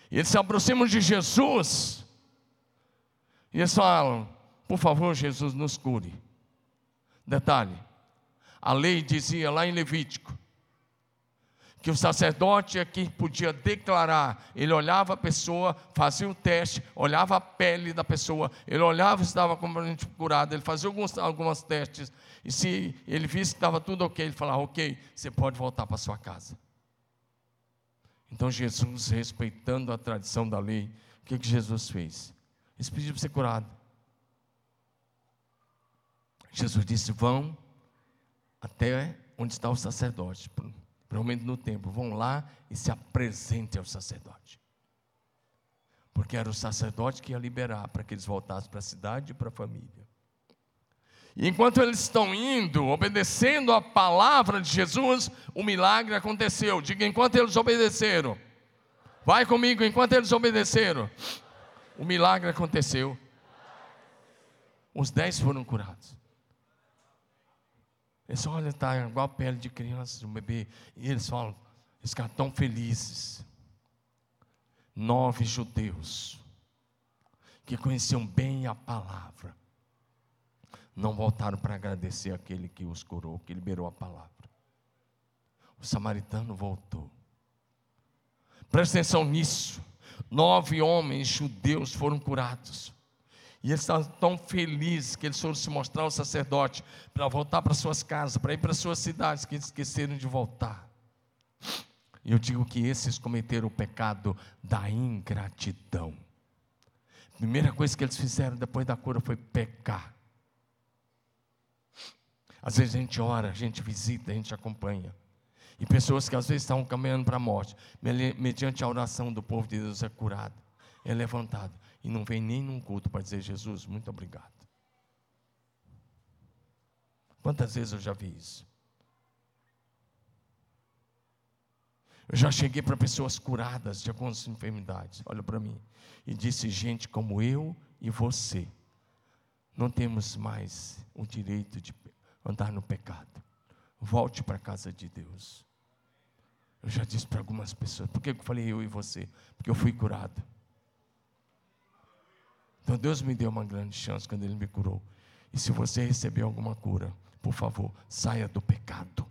E eles se aproximam de Jesus. E eles falam: por favor, Jesus, nos cure. Detalhe: a lei dizia lá em Levítico que o sacerdote é que podia declarar, ele olhava a pessoa, fazia o teste, olhava a pele da pessoa, ele olhava se estava completamente curado, ele fazia alguns, alguns testes, e se ele visse que estava tudo ok, ele falava, ok, você pode voltar para sua casa. Então Jesus, respeitando a tradição da lei, o que, que Jesus fez? Eles pediram para ser curado. Jesus disse: Vão até onde está o sacerdote, provavelmente no templo. Vão lá e se apresentem ao sacerdote. Porque era o sacerdote que ia liberar para que eles voltassem para a cidade e para a família. Enquanto eles estão indo, obedecendo a palavra de Jesus, o milagre aconteceu. Diga, enquanto eles obedeceram. Vai comigo, enquanto eles obedeceram o milagre aconteceu. Os dez foram curados. Eles olham, está igual a pele de criança, um bebê. E eles falam, eles ficaram tão felizes. Nove judeus que conheciam bem a palavra, não voltaram para agradecer aquele que os curou, que liberou a palavra. O samaritano voltou. Presta atenção nisso nove homens judeus foram curados. E eles estavam tão felizes que eles foram se mostrar ao sacerdote para voltar para suas casas, para ir para suas cidades, que eles esqueceram de voltar. E eu digo que esses cometeram o pecado da ingratidão. A primeira coisa que eles fizeram depois da cura foi pecar. Às vezes a gente ora, a gente visita, a gente acompanha. E pessoas que às vezes estavam caminhando para a morte, mediante a oração do povo de Deus, é curado, é levantado. E não vem nem num culto para dizer, Jesus, muito obrigado. Quantas vezes eu já vi isso? Eu já cheguei para pessoas curadas de algumas enfermidades, olha para mim, e disse: gente como eu e você, não temos mais o direito de andar no pecado. Volte para a casa de Deus. Eu já disse para algumas pessoas, por que eu falei eu e você? Porque eu fui curado. Então Deus me deu uma grande chance quando Ele me curou. E se você recebeu alguma cura, por favor, saia do pecado.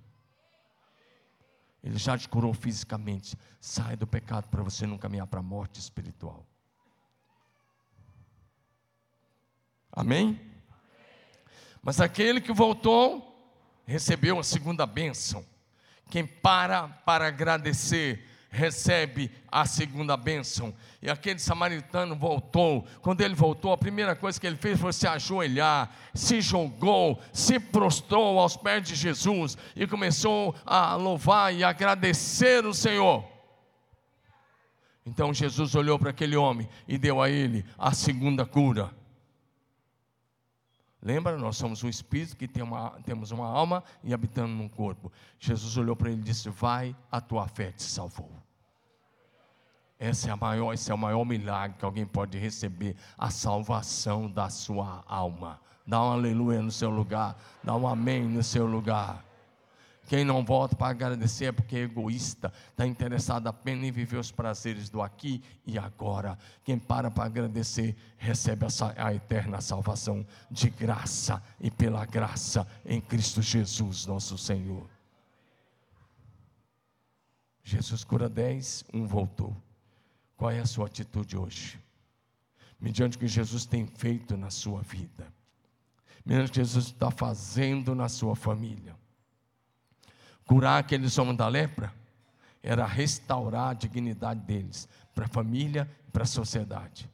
Ele já te curou fisicamente. Saia do pecado para você não caminhar para a morte espiritual. Amém? Mas aquele que voltou, recebeu a segunda bênção. Quem para para agradecer, recebe a segunda bênção. E aquele samaritano voltou. Quando ele voltou, a primeira coisa que ele fez foi se ajoelhar, se jogou, se prostrou aos pés de Jesus e começou a louvar e agradecer o Senhor. Então Jesus olhou para aquele homem e deu a ele a segunda cura. Lembra? Nós somos um espírito que tem uma, temos uma alma e habitando num corpo. Jesus olhou para ele e disse: Vai, a tua fé te salvou. Esse é, a maior, esse é o maior milagre que alguém pode receber a salvação da sua alma. Dá um aleluia no seu lugar, dá um amém no seu lugar. Quem não volta para agradecer é porque é egoísta, está interessado apenas em viver os prazeres do aqui e agora. Quem para para agradecer recebe a, a eterna salvação de graça e pela graça em Cristo Jesus, nosso Senhor. Jesus cura 10, um voltou. Qual é a sua atitude hoje? Mediante o que Jesus tem feito na sua vida, mediante o que Jesus está fazendo na sua família. Curar aqueles homens da lepra era restaurar a dignidade deles para a família e para a sociedade.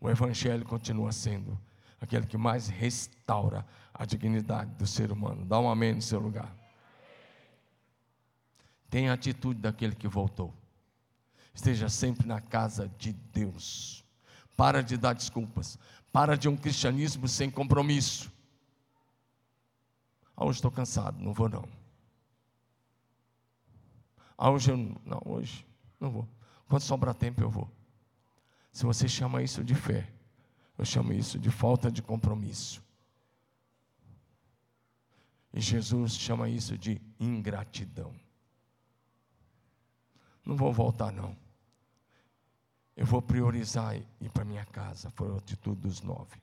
O Evangelho continua sendo aquele que mais restaura a dignidade do ser humano. Dá um amém no seu lugar. Tenha a atitude daquele que voltou. Esteja sempre na casa de Deus. Para de dar desculpas. Para de um cristianismo sem compromisso. Ah, hoje estou cansado, não vou não. Ah, hoje eu não, hoje não vou. Quando sobrar tempo eu vou. Se você chama isso de fé, eu chamo isso de falta de compromisso. E Jesus chama isso de ingratidão. Não vou voltar, não. Eu vou priorizar ir para minha casa, foi a atitude dos nove.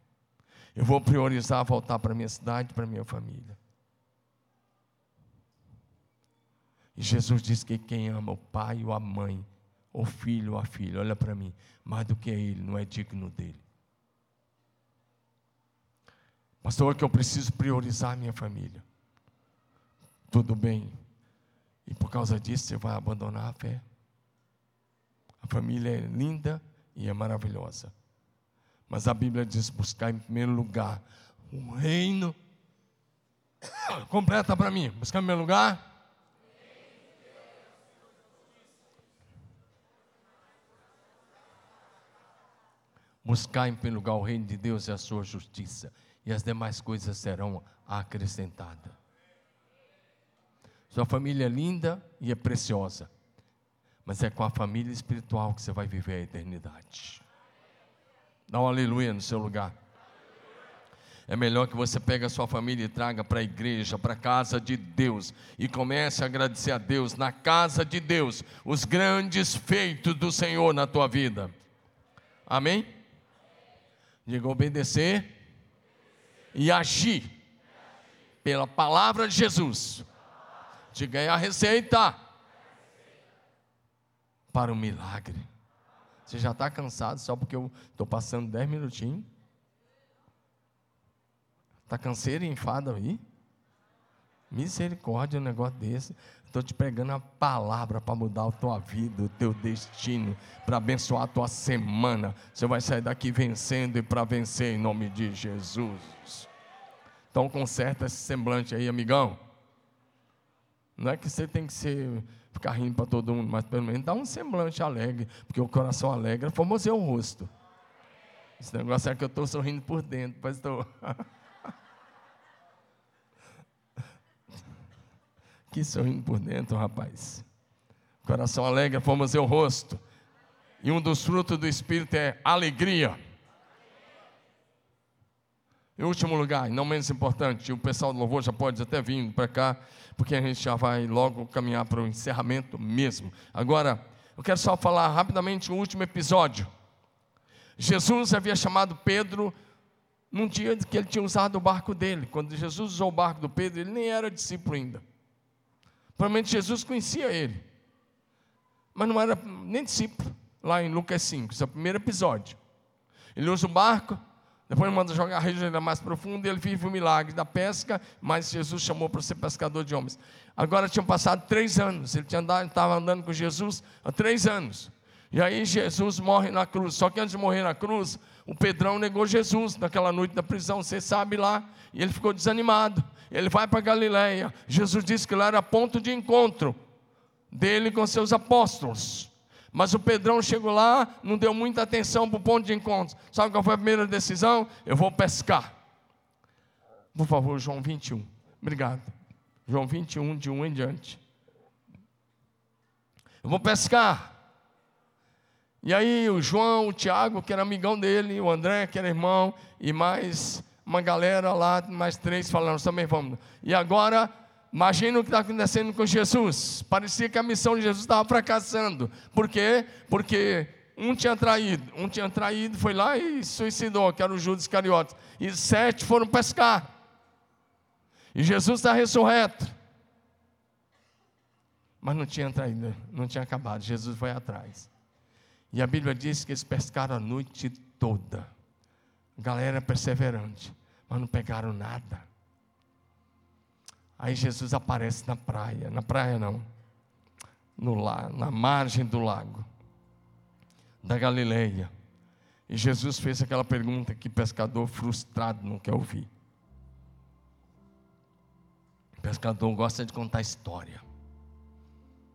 Eu vou priorizar voltar para minha cidade, para minha família. E Jesus diz que quem ama o pai ou a mãe, o filho ou a filha, olha para mim, mais do que ele, não é digno dele. Pastor, é que eu preciso priorizar a minha família. Tudo bem. E por causa disso você vai abandonar a fé. A família é linda e é maravilhosa. Mas a Bíblia diz: buscar em primeiro lugar o reino. Completa para mim. Buscar em primeiro lugar. Buscar em primeiro lugar o reino de Deus e a sua justiça, e as demais coisas serão acrescentadas. Sua família é linda e é preciosa mas é com a família espiritual que você vai viver a eternidade. Dá um aleluia no seu lugar. É melhor que você pegue a sua família e traga para a igreja, para a casa de Deus, e comece a agradecer a Deus na casa de Deus, os grandes feitos do Senhor na tua vida. Amém? Diga obedecer e agir pela palavra de Jesus. Diga aí a receita para o milagre. Você já está cansado só porque eu estou passando dez minutinhos? Está canseiro e enfado aí? Misericórdia, um negócio desse. Estou te pregando a palavra para mudar a tua vida, o teu destino, para abençoar a tua semana. Você vai sair daqui vencendo e para vencer em nome de Jesus. Então conserta esse semblante aí, amigão. Não é que você tem que ser ficar rindo para todo mundo, mas pelo menos dá um semblante alegre, porque o coração alegre é o rosto. Esse negócio é que eu estou sorrindo por dentro, pastor. que sorrindo por dentro, rapaz. Coração alegre formoseia o rosto. E um dos frutos do Espírito é alegria. Em último lugar, e não menos importante, o pessoal do louvor já pode até vir para cá, porque a gente já vai logo caminhar para o encerramento mesmo. Agora, eu quero só falar rapidamente o último episódio. Jesus havia chamado Pedro num dia que ele tinha usado o barco dele. Quando Jesus usou o barco do Pedro, ele nem era discípulo ainda. Provavelmente Jesus conhecia ele, mas não era nem discípulo. Lá em Lucas 5, esse é o primeiro episódio. Ele usa o barco, depois manda jogar a rede ainda mais profunda e ele vive o milagre da pesca, mas Jesus chamou para ser pescador de homens. Agora tinham passado três anos, ele estava andando com Jesus há três anos. E aí Jesus morre na cruz. Só que antes de morrer na cruz, o Pedrão negou Jesus naquela noite da prisão, você sabe lá. E ele ficou desanimado. Ele vai para Galiléia. Jesus disse que lá era ponto de encontro dele com seus apóstolos. Mas o Pedrão chegou lá, não deu muita atenção para o ponto de encontro. Sabe qual foi a primeira decisão? Eu vou pescar. Por favor, João 21. Obrigado. João 21, de 1 em diante. Eu vou pescar. E aí o João, o Tiago, que era amigão dele, o André, que era irmão, e mais uma galera lá, mais três falando, também vamos. E agora, imagina o que está acontecendo com Jesus. Parecia que a missão de Jesus estava fracassando. Por quê? Porque um tinha traído, um tinha traído, foi lá e suicidou, que era o Judas Iscariotes. E sete foram pescar. E Jesus está ressurreto. Mas não tinha traído, não tinha acabado. Jesus foi atrás. E a Bíblia diz que eles pescaram a noite toda. Galera perseverante, mas não pegaram nada. Aí Jesus aparece na praia, na praia não, no lago, na margem do lago da Galileia. E Jesus fez aquela pergunta que pescador frustrado não quer ouvir. Pescador gosta de contar história.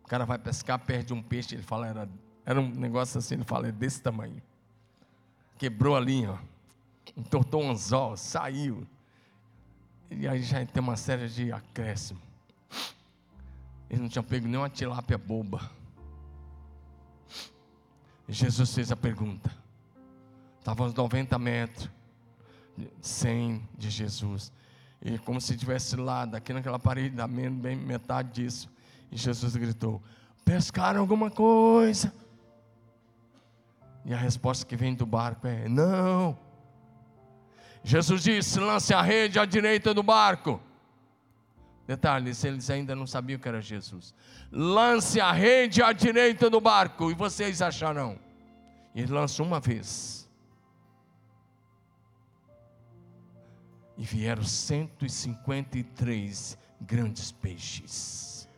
O cara vai pescar, perde um peixe, ele fala, era era um negócio assim, ele fala, é desse tamanho. Quebrou a linha, entortou um anzol, saiu. E aí já tem uma série de acréscimos. Ele não tinha pego nenhuma tilápia boba. E Jesus fez a pergunta. Estava uns 90 metros, 100 de Jesus. E como se estivesse lá, daqui naquela parede, da bem metade disso. E Jesus gritou: Pescaram alguma coisa? E a resposta que vem do barco é: não. Jesus disse: lance a rede à direita do barco. Detalhe, eles ainda não sabiam que era Jesus. Lance a rede à direita do barco e vocês acharão. E lançou uma vez. E vieram 153 grandes peixes.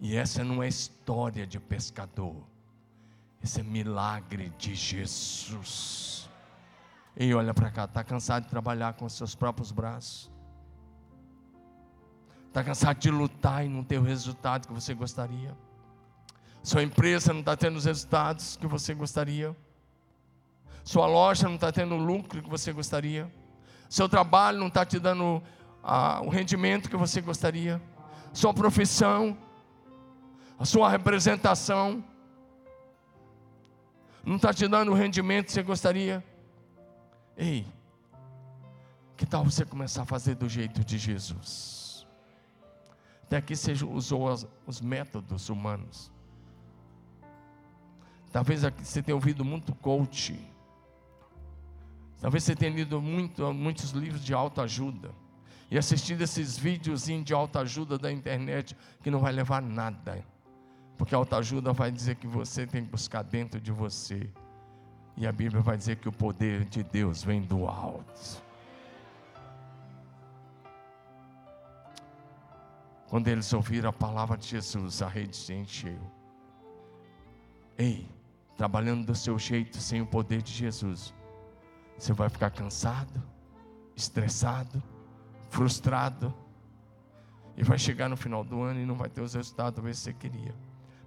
E essa não é história de pescador. Esse é milagre de Jesus. E olha para cá, está cansado de trabalhar com seus próprios braços? Está cansado de lutar e não ter o resultado que você gostaria? Sua empresa não está tendo os resultados que você gostaria? Sua loja não está tendo o lucro que você gostaria? Seu trabalho não está te dando ah, o rendimento que você gostaria? Sua profissão, a sua representação, não está te dando o rendimento que você gostaria? Ei, que tal você começar a fazer do jeito de Jesus? Até aqui você usou os métodos humanos. Talvez você tenha ouvido muito coach. Talvez você tenha lido muito, muitos livros de autoajuda. E assistido esses vídeos de autoajuda da internet que não vai levar nada. Porque a autoajuda vai dizer que você tem que buscar dentro de você. E a Bíblia vai dizer que o poder de Deus vem do alto. Quando eles ouviram a palavra de Jesus, a rede se encheu. Ei, trabalhando do seu jeito, sem o poder de Jesus, você vai ficar cansado, estressado, frustrado, e vai chegar no final do ano e não vai ter os resultados que você queria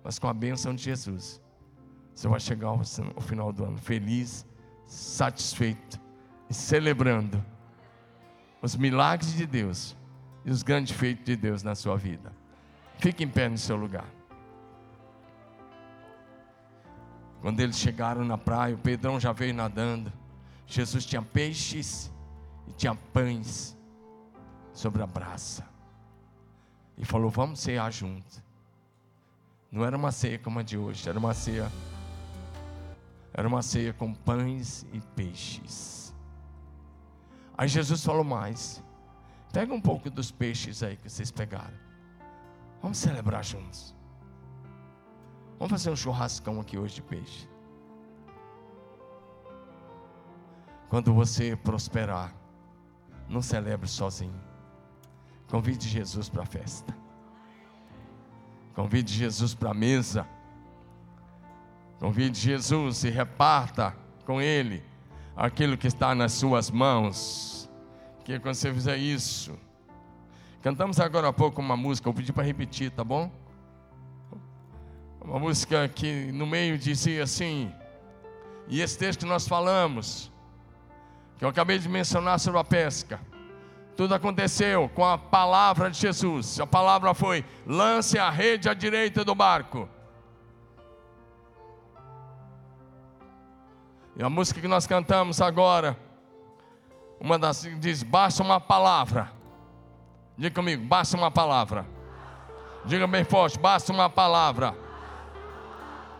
mas com a bênção de Jesus, você vai chegar ao final do ano feliz, satisfeito e celebrando os milagres de Deus e os grandes feitos de Deus na sua vida. Fique em pé no seu lugar. Quando eles chegaram na praia, o Pedrão já veio nadando. Jesus tinha peixes e tinha pães sobre a braça. E falou: Vamos cear juntos. Não era uma ceia como a de hoje, era uma ceia. Era uma ceia com pães e peixes. Aí Jesus falou mais: pega um pouco dos peixes aí que vocês pegaram. Vamos celebrar juntos. Vamos fazer um churrascão aqui hoje de peixe. Quando você prosperar, não celebre sozinho. Convide Jesus para a festa. Convide Jesus para a mesa. Convide Jesus e reparta com Ele aquilo que está nas suas mãos. Que quando você fizer isso, cantamos agora há pouco uma música, eu pedi para repetir, tá bom? Uma música que no meio dizia assim, e esse texto que nós falamos, que eu acabei de mencionar sobre a pesca, tudo aconteceu com a palavra de Jesus. A palavra foi: lance a rede à direita do barco. E a música que nós cantamos agora, uma das diz: basta uma palavra. Diga comigo, basta uma palavra. Diga bem forte, basta uma palavra.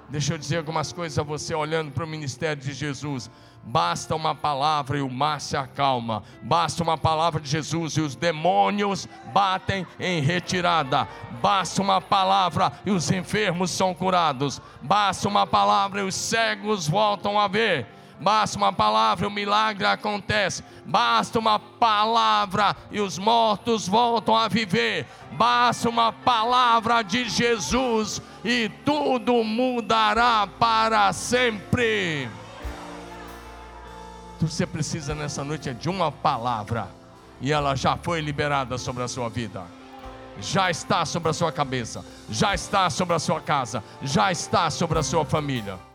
Deixa eu dizer algumas coisas a você olhando para o ministério de Jesus. Basta uma palavra e o mar se acalma. Basta uma palavra de Jesus e os demônios batem em retirada. Basta uma palavra e os enfermos são curados. Basta uma palavra e os cegos voltam a ver. Basta uma palavra e o milagre acontece. Basta uma palavra e os mortos voltam a viver. Basta uma palavra de Jesus e tudo mudará para sempre. Você precisa nessa noite é de uma palavra, e ela já foi liberada sobre a sua vida, já está sobre a sua cabeça, já está sobre a sua casa, já está sobre a sua família.